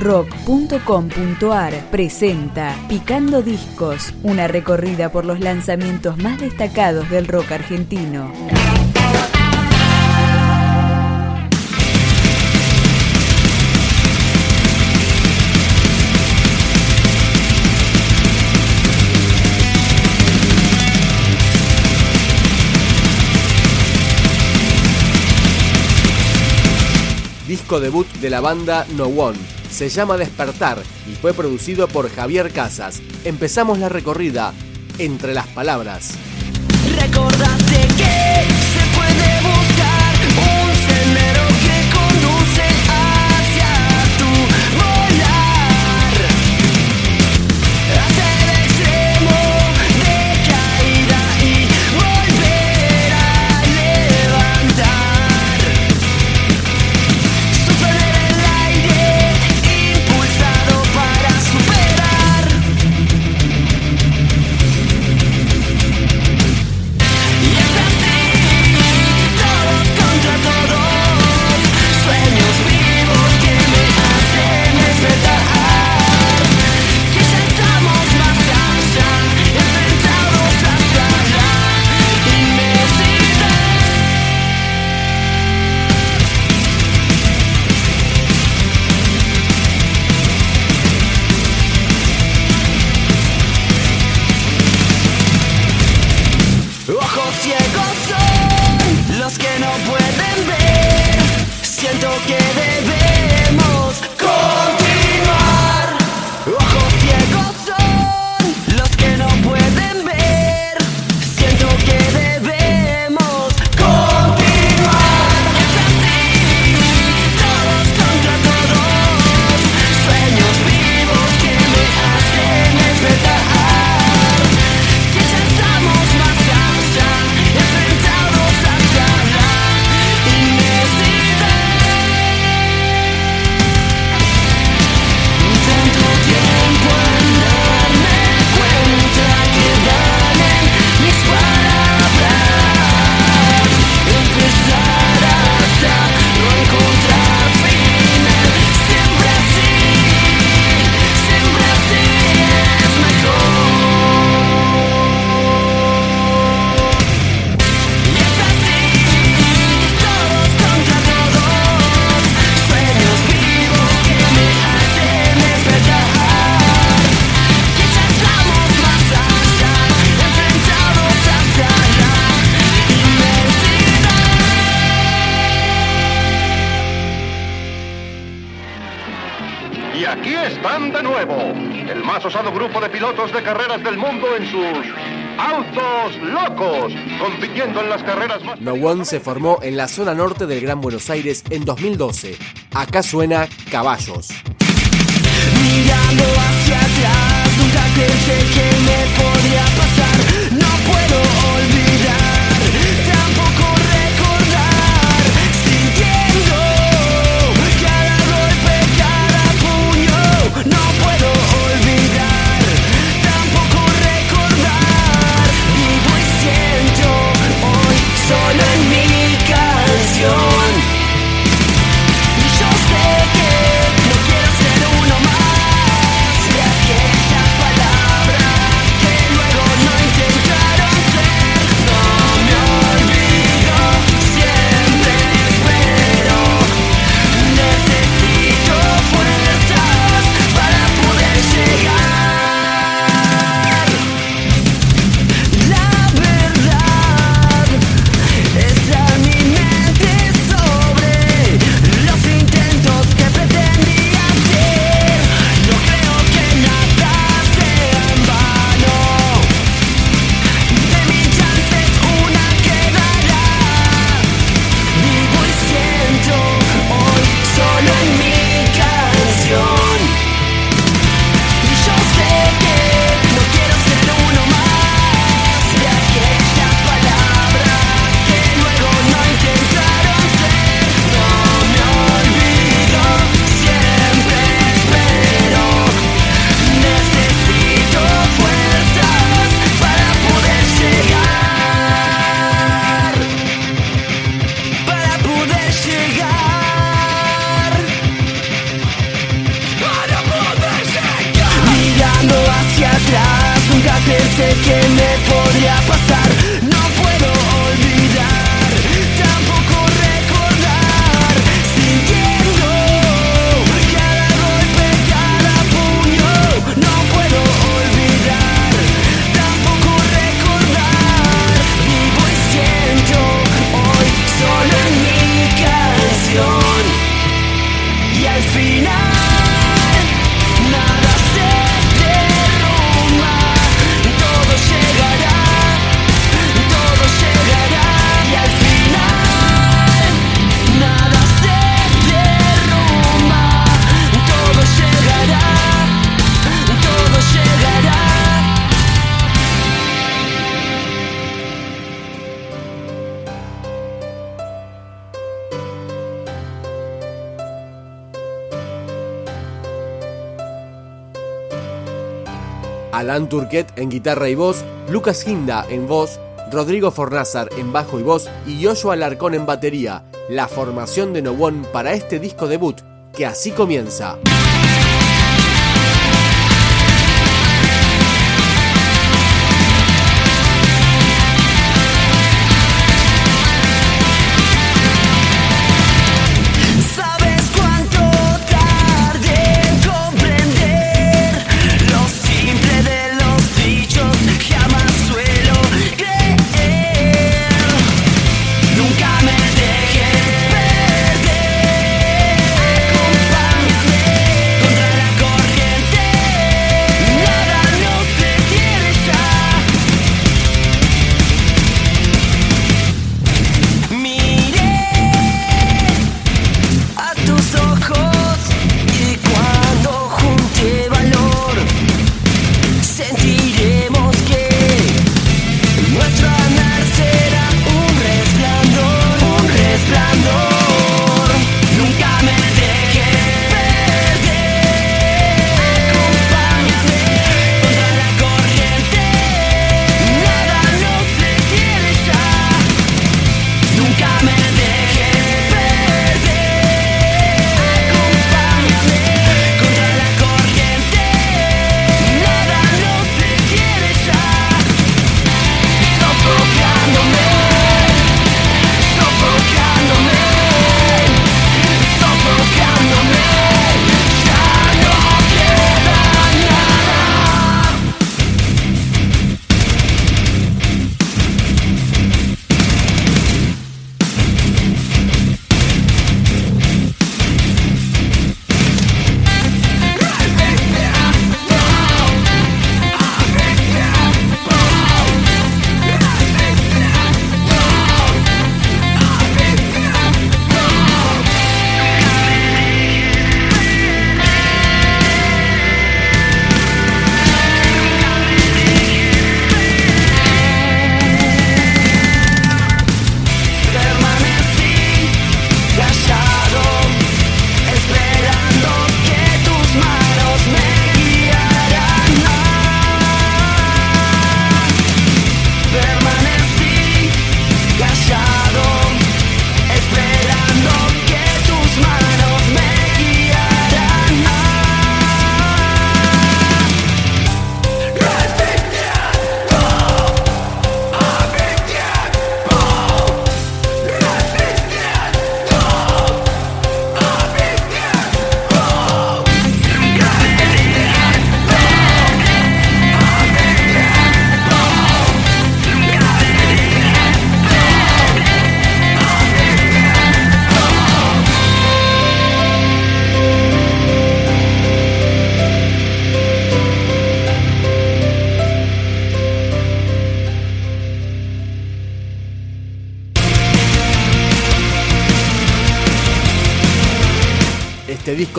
rock.com.ar presenta Picando Discos, una recorrida por los lanzamientos más destacados del rock argentino. disco debut de la banda No One, se llama Despertar y fue producido por Javier Casas. Empezamos la recorrida entre las palabras. Recordate que aquí están de nuevo, el más osado grupo de pilotos de carreras del mundo en sus autos locos, compitiendo en las carreras más... No One se formó en la zona norte del Gran Buenos Aires en 2012. Acá suena Caballos. Mirando hacia. Alan Turquet en guitarra y voz, Lucas Hinda en voz, Rodrigo Fornazar en bajo y voz y Yoshua Alarcón en batería, la formación de Nowon para este disco debut, que así comienza.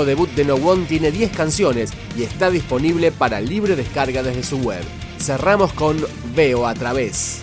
disco debut de No One tiene 10 canciones y está disponible para libre descarga desde su web. Cerramos con Veo a través.